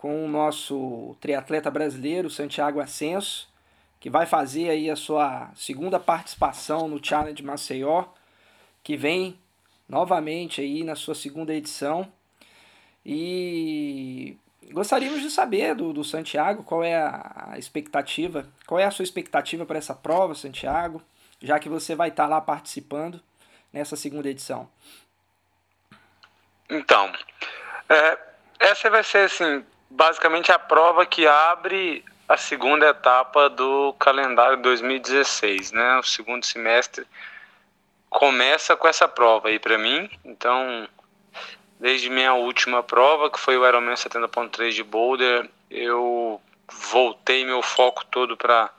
com o nosso triatleta brasileiro, Santiago Ascenso, que vai fazer aí a sua segunda participação no Challenge Maceió, que vem novamente aí na sua segunda edição. E gostaríamos de saber do, do Santiago qual é a, expectativa, qual é a sua expectativa para essa prova, Santiago, já que você vai estar lá participando nessa segunda edição. Então, é, essa vai ser assim, basicamente a prova que abre a segunda etapa do calendário 2016, né? O segundo semestre começa com essa prova aí para mim. Então, desde minha última prova, que foi o Ironman 70.3 de Boulder, eu voltei meu foco todo para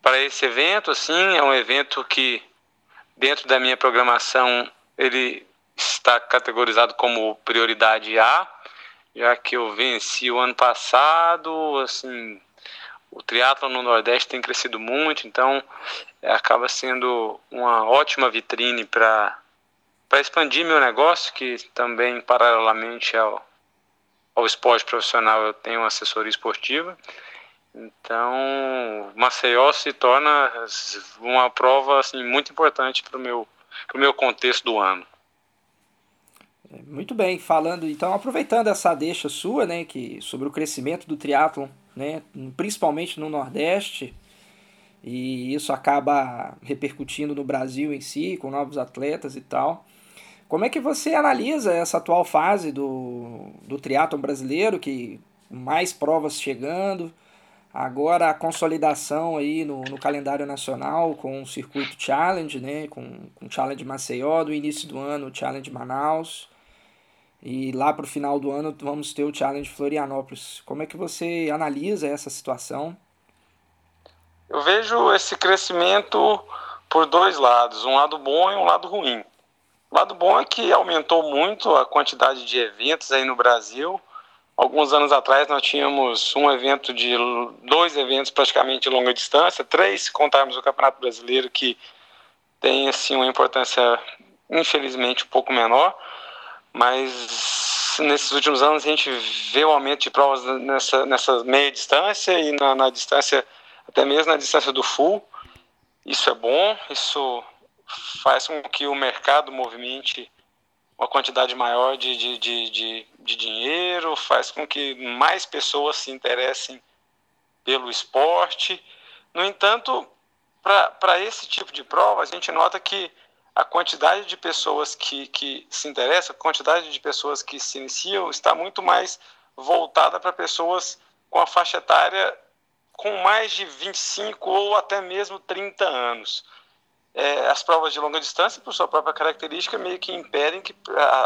para esse evento, assim, é um evento que dentro da minha programação ele está categorizado como prioridade A, já que eu venci o ano passado, assim, o triatlo no Nordeste tem crescido muito, então é, acaba sendo uma ótima vitrine para para expandir meu negócio, que também paralelamente ao, ao esporte profissional eu tenho assessoria esportiva. Então, Maceió se torna uma prova assim muito importante para o meu meu contexto do ano. Muito bem, falando então, aproveitando essa deixa sua, né, que sobre o crescimento do triatlon, né, principalmente no Nordeste, e isso acaba repercutindo no Brasil em si, com novos atletas e tal. Como é que você analisa essa atual fase do, do triatlon brasileiro, que mais provas chegando, agora a consolidação aí no, no calendário nacional com o circuito Challenge, né, com, com o Challenge Maceió, do início do ano o Challenge Manaus, e lá para o final do ano vamos ter o Challenge Florianópolis. Como é que você analisa essa situação? Eu vejo esse crescimento por dois lados, um lado bom e um lado ruim. O lado bom é que aumentou muito a quantidade de eventos aí no Brasil. Alguns anos atrás nós tínhamos um evento de dois eventos praticamente de longa distância, três se contarmos o Campeonato Brasileiro que tem assim uma importância infelizmente um pouco menor mas nesses últimos anos a gente vê o aumento de provas nessa, nessa meia distância e na, na distância, até mesmo na distância do full. Isso é bom, isso faz com que o mercado movimente uma quantidade maior de, de, de, de, de dinheiro, faz com que mais pessoas se interessem pelo esporte. No entanto, para esse tipo de prova, a gente nota que a quantidade de pessoas que, que se interessam, a quantidade de pessoas que se iniciam está muito mais voltada para pessoas com a faixa etária com mais de 25 ou até mesmo 30 anos. É, as provas de longa distância, por sua própria característica, meio que impedem que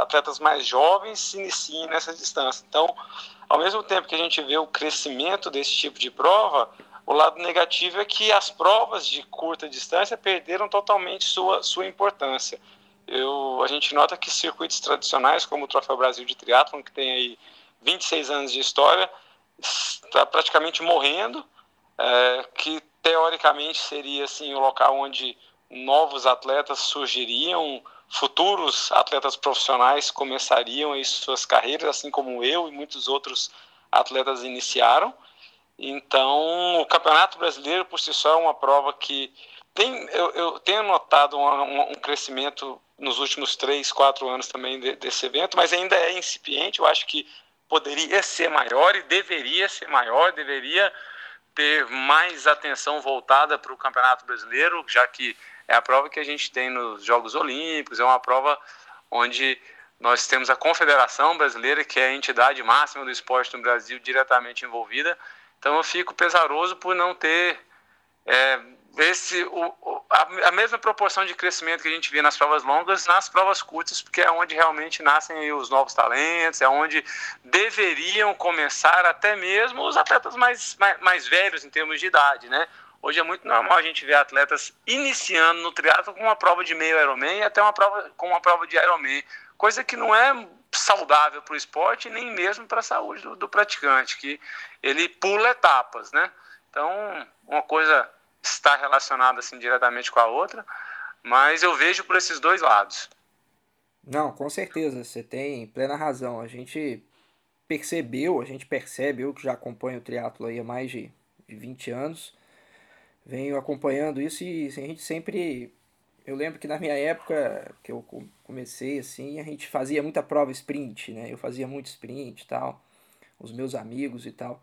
atletas mais jovens se iniciem nessa distância. Então, ao mesmo tempo que a gente vê o crescimento desse tipo de prova, o lado negativo é que as provas de curta distância perderam totalmente sua, sua importância. Eu, a gente nota que circuitos tradicionais, como o Troféu Brasil de Triatlon, que tem aí 26 anos de história, está praticamente morrendo, é, que teoricamente seria assim, o local onde novos atletas surgiriam, futuros atletas profissionais começariam suas carreiras, assim como eu e muitos outros atletas iniciaram. Então, o Campeonato Brasileiro, por si só, é uma prova que tem, eu, eu tenho notado um, um, crescimento nos últimos três, quatro anos também de, desse evento, mas ainda é incipiente. Eu acho que poderia ser maior e deveria ser maior, deveria ter mais atenção voltada para o Campeonato Brasileiro, já que é a prova que a gente tem nos Jogos Olímpicos, é uma prova onde nós temos a Confederação Brasileira, que é a entidade máxima do esporte no Brasil diretamente envolvida, então eu fico pesaroso por não ter é, esse, o, a, a, mesma proporção de crescimento que a gente vê nas provas longas, nas provas curtas, porque é onde realmente nascem os novos talentos, é onde deveriam começar até mesmo os atletas mais, mais, mais velhos em termos de idade, né? Hoje é muito normal a gente ver atletas iniciando no triatlo com uma prova de meio Ironman e até uma prova com uma prova de Ironman, coisa que não é saudável para o esporte nem mesmo para a saúde do, do, praticante, que ele pula etapas, né? Então, uma coisa está relacionada assim diretamente com a outra, mas eu vejo por esses dois lados. Não, com certeza, você tem plena razão. A gente percebeu, a gente percebe, eu que já acompanho o triatlo aí há mais de, de 20 anos, venho acompanhando isso e a gente sempre eu lembro que na minha época que eu comecei assim, a gente fazia muita prova sprint, né? Eu fazia muito sprint e tal, os meus amigos e tal.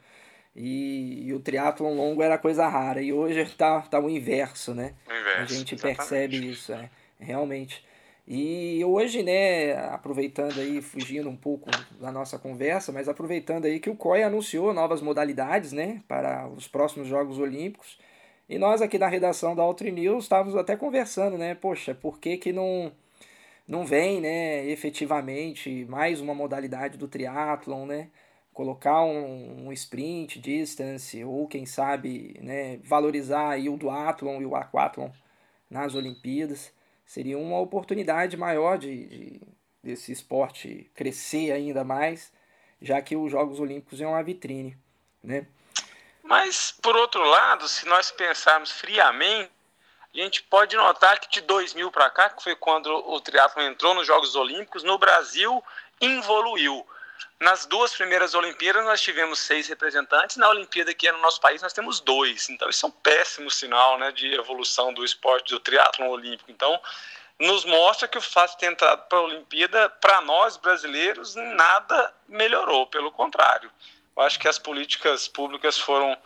E, e o triatlon longo era coisa rara. E hoje tá, tá o inverso, né? O inverso, a gente exatamente. percebe isso, é, realmente. E hoje, né, aproveitando aí, fugindo um pouco da nossa conversa, mas aproveitando aí que o COI anunciou novas modalidades, né, para os próximos Jogos Olímpicos. E nós aqui na redação da Altri News estávamos até conversando, né? Poxa, por que, que não, não vem, né, efetivamente, mais uma modalidade do triatlon, né? Colocar um, um sprint, distance, ou quem sabe, né, valorizar aí o duatlon e o aquatlon nas Olimpíadas. Seria uma oportunidade maior de, de desse esporte crescer ainda mais, já que os Jogos Olímpicos é uma vitrine, né? Mas, por outro lado, se nós pensarmos friamente, a gente pode notar que de 2000 para cá, que foi quando o triatlo entrou nos Jogos Olímpicos, no Brasil evoluiu. Nas duas primeiras Olimpíadas nós tivemos seis representantes, na Olimpíada que é no nosso país nós temos dois. Então isso é um péssimo sinal né, de evolução do esporte do triatlo olímpico. Então nos mostra que o fato de ter entrado para a Olimpíada, para nós brasileiros, nada melhorou, pelo contrário. Eu acho que as políticas públicas foram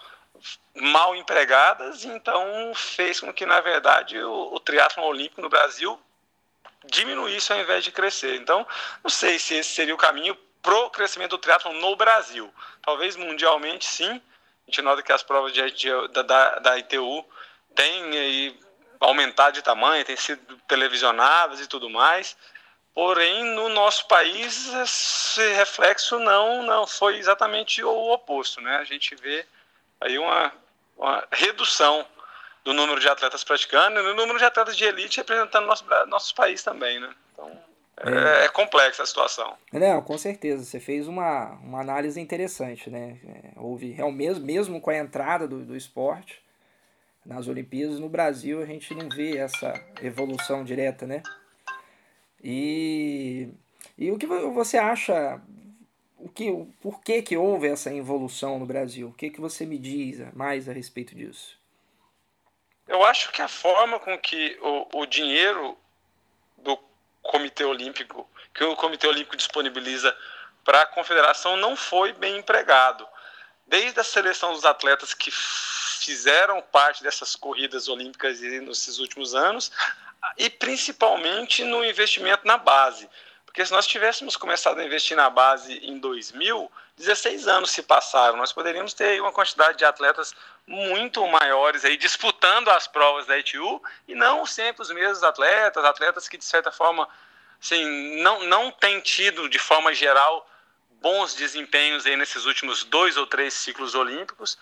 mal empregadas, então fez com que, na verdade, o, o triatlo olímpico no Brasil diminuísse ao invés de crescer. Então, não sei se esse seria o caminho para o crescimento do triatlo no Brasil. Talvez mundialmente, sim. A gente nota que as provas de, de, da, da ITU têm aumentado de tamanho, têm sido televisionadas e tudo mais. Porém, no nosso país, esse reflexo não, não foi exatamente o oposto. Né? A gente vê aí uma, uma redução do número de atletas praticando e no número de atletas de elite representando nosso, nosso país também. Né? Então, é, é, é complexa a situação. Não, com certeza. Você fez uma, uma análise interessante. Né? É, houve, mesmo, mesmo com a entrada do, do esporte nas Olimpíadas, no Brasil a gente não vê essa evolução direta, né? E, e o que você acha, o que, por que, que houve essa evolução no Brasil? O que, que você me diz mais a respeito disso? Eu acho que a forma com que o, o dinheiro Comitê Olímpico, que o Comitê Olímpico disponibiliza para a confederação não foi bem empregado. Desde a seleção dos atletas que fizeram parte dessas corridas olímpicas nesses últimos anos, e principalmente no investimento na base. Porque se nós tivéssemos começado a investir na base em 2000, 16 anos se passaram, nós poderíamos ter uma quantidade de atletas muito maiores aí disputando as provas da ITU e não sempre os mesmos atletas, atletas que de certa forma assim, não, não têm tido de forma geral bons desempenhos aí nesses últimos dois ou três ciclos olímpicos.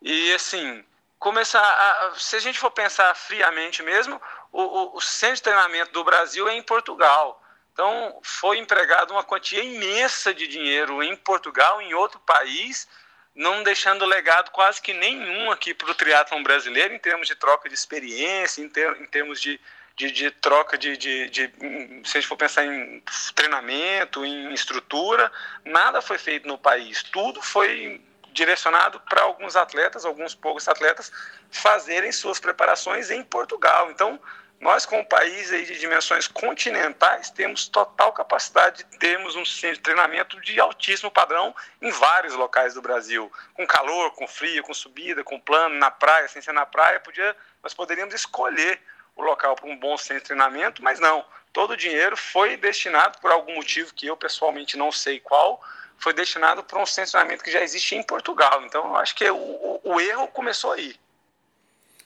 E assim, começar a, se a gente for pensar friamente mesmo, o, o, o, centro de treinamento do Brasil é em Portugal. Então, foi empregado uma quantia imensa de dinheiro em Portugal, em outro país, não deixando legado quase que nenhum aqui para o triatlon brasileiro, em termos de troca de experiência, em, ter, em termos de, de, de troca de, de, de, Se a gente for pensar em treinamento, em estrutura, nada foi feito no país. Tudo foi direcionado para alguns atletas, alguns poucos atletas, fazerem suas preparações em Portugal. Então, nós, como país aí de dimensões continentais, temos total capacidade de termos um centro de treinamento de altíssimo padrão em vários locais do Brasil. Com calor, com frio, com subida, com plano, na praia, sem ser na praia, podia, nós poderíamos escolher o local para um bom centro de treinamento, mas não. Todo o dinheiro foi destinado, por algum motivo que eu pessoalmente não sei qual, foi destinado para um centro de treinamento que já existe em Portugal. Então, eu acho que o, o, o erro começou aí.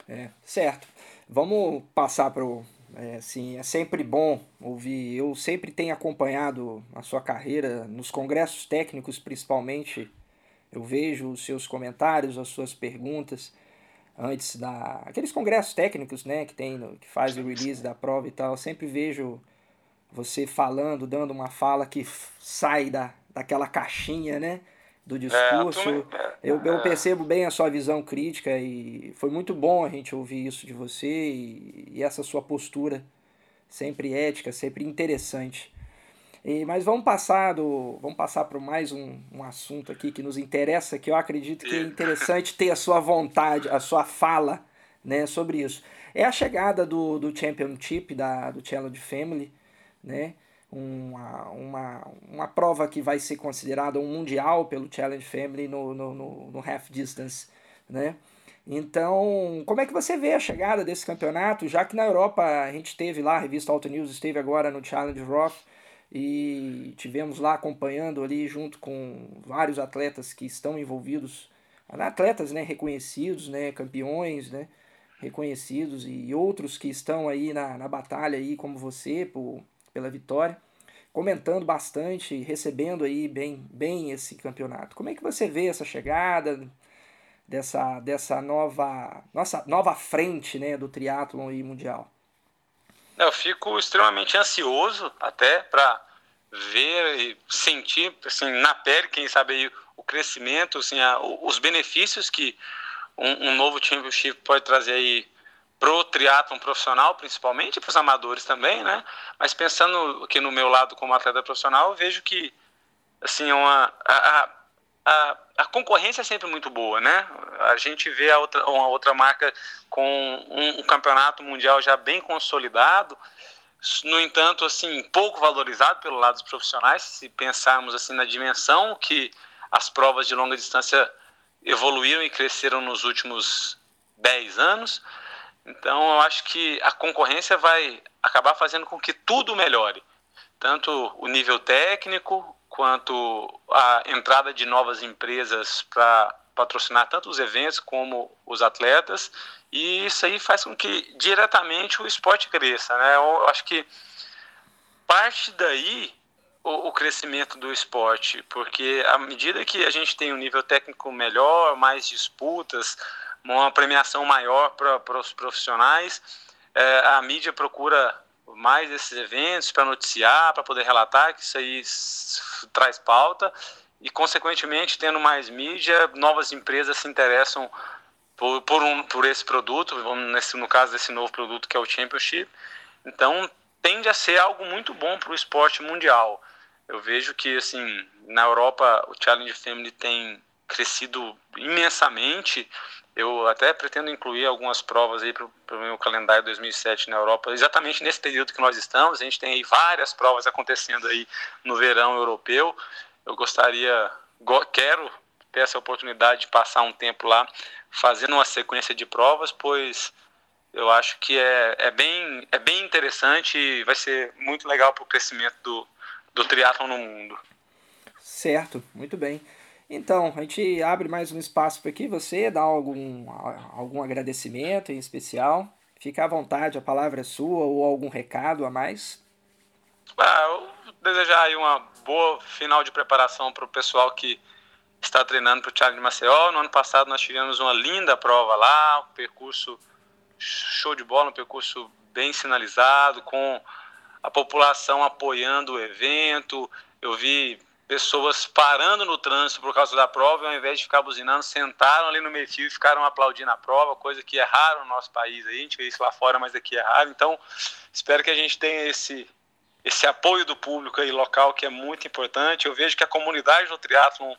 É, certo. Vamos passar para o. É, assim, é sempre bom ouvir. Eu sempre tenho acompanhado a sua carreira nos congressos técnicos, principalmente. Eu vejo os seus comentários, as suas perguntas antes da aqueles congressos técnicos, né, que tem que faz o release da prova e tal. Eu sempre vejo você falando, dando uma fala que sai da, daquela caixinha, né? Do é, discurso. É, eu, eu percebo bem a sua visão crítica e foi muito bom a gente ouvir isso de você e, e essa sua postura sempre ética, sempre interessante. E, mas vamos passar do, vamos passar para mais um, um assunto aqui que nos interessa, que eu acredito que é interessante ter a sua vontade, a sua fala, né, sobre isso. É a chegada do, do Championship da do Challenge Family, né? Uma, uma, uma prova que vai ser considerada um mundial pelo Challenge Family no, no, no, no half distance, né? Então, como é que você vê a chegada desse campeonato? Já que na Europa a gente teve lá, a revista Auto News esteve agora no Challenge Roth e tivemos lá acompanhando ali junto com vários atletas que estão envolvidos, atletas né, reconhecidos, né, campeões, né, reconhecidos e outros que estão aí na, na batalha aí como você por, pela vitória, comentando bastante, recebendo aí bem, bem esse campeonato. Como é que você vê essa chegada? dessa, dessa nova, nossa, nova frente né, do triatlon e mundial? Eu fico extremamente ansioso até para ver e sentir assim, na pele, quem sabe, aí, o crescimento, assim, a, os benefícios que um, um, novo championship pode trazer aí pro triatlon profissional, principalmente, para os amadores também, né? Mas pensando aqui no meu lado como atleta profissional, eu vejo que assim uma a, a, a, a concorrência é sempre muito boa, né? A gente vê a outra, uma outra marca com um, um campeonato mundial já bem consolidado, no entanto, assim, pouco valorizado pelo lado dos profissionais, se pensarmos assim na dimensão que as provas de longa distância evoluíram e cresceram nos últimos 10 anos. Então, eu acho que a concorrência vai acabar fazendo com que tudo melhore, tanto o nível técnico quanto a entrada de novas empresas para patrocinar tanto os eventos como os atletas, e isso aí faz com que diretamente o esporte cresça. Né? Eu acho que parte daí o, o crescimento do esporte, porque à medida que a gente tem um nível técnico melhor, mais disputas, uma premiação maior para os profissionais, é, a mídia procura mais esses eventos para noticiar, para poder relatar, que isso aí traz pauta e, consequentemente, tendo mais mídia, novas empresas se interessam por, por, um, por esse produto, nesse, no caso desse novo produto que é o Championship. Então, tende a ser algo muito bom para o esporte mundial. Eu vejo que, assim, na Europa, o Challenge Family tem crescido imensamente eu até pretendo incluir algumas provas aí para o meu calendário 2007 na Europa, exatamente nesse período que nós estamos. A gente tem aí várias provas acontecendo aí no verão europeu. Eu gostaria, quero ter essa oportunidade de passar um tempo lá fazendo uma sequência de provas, pois eu acho que é, é, bem, é bem interessante e vai ser muito legal para o crescimento do, do triatlon no mundo. Certo, muito bem. Então, a gente abre mais um espaço para aqui. Você dá algum, algum agradecimento em especial? Fica à vontade, a palavra é sua ou algum recado a mais? Ah, eu desejar aí uma boa final de preparação para o pessoal que está treinando para o Thiago de Maceió. No ano passado nós tivemos uma linda prova lá, um percurso show de bola, um percurso bem sinalizado, com a população apoiando o evento. Eu vi pessoas parando no trânsito por causa da prova ao invés de ficar buzinando, sentaram ali no meio e ficaram aplaudindo a prova, coisa que é raro no nosso país. Aí, a gente vê isso lá fora, mas aqui é raro. Então, espero que a gente tenha esse, esse apoio do público aí local, que é muito importante. Eu vejo que a comunidade do triatlon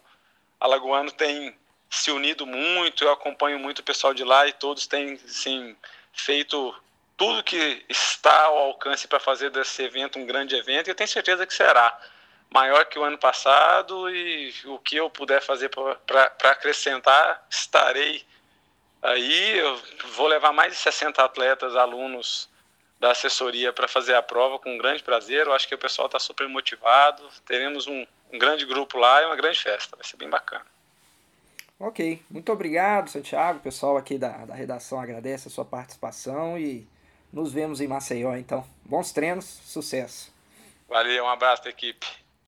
alagoano tem se unido muito, eu acompanho muito o pessoal de lá e todos têm, assim, feito tudo que está ao alcance para fazer desse evento um grande evento e eu tenho certeza que será maior que o ano passado e o que eu puder fazer para acrescentar, estarei aí. Eu vou levar mais de 60 atletas, alunos da assessoria para fazer a prova com um grande prazer. Eu acho que o pessoal está super motivado. Teremos um, um grande grupo lá e uma grande festa. Vai ser bem bacana. Ok, muito obrigado, Santiago. O pessoal aqui da, da redação agradece a sua participação e nos vemos em Maceió, então. Bons treinos, sucesso. Valeu, um abraço, equipe.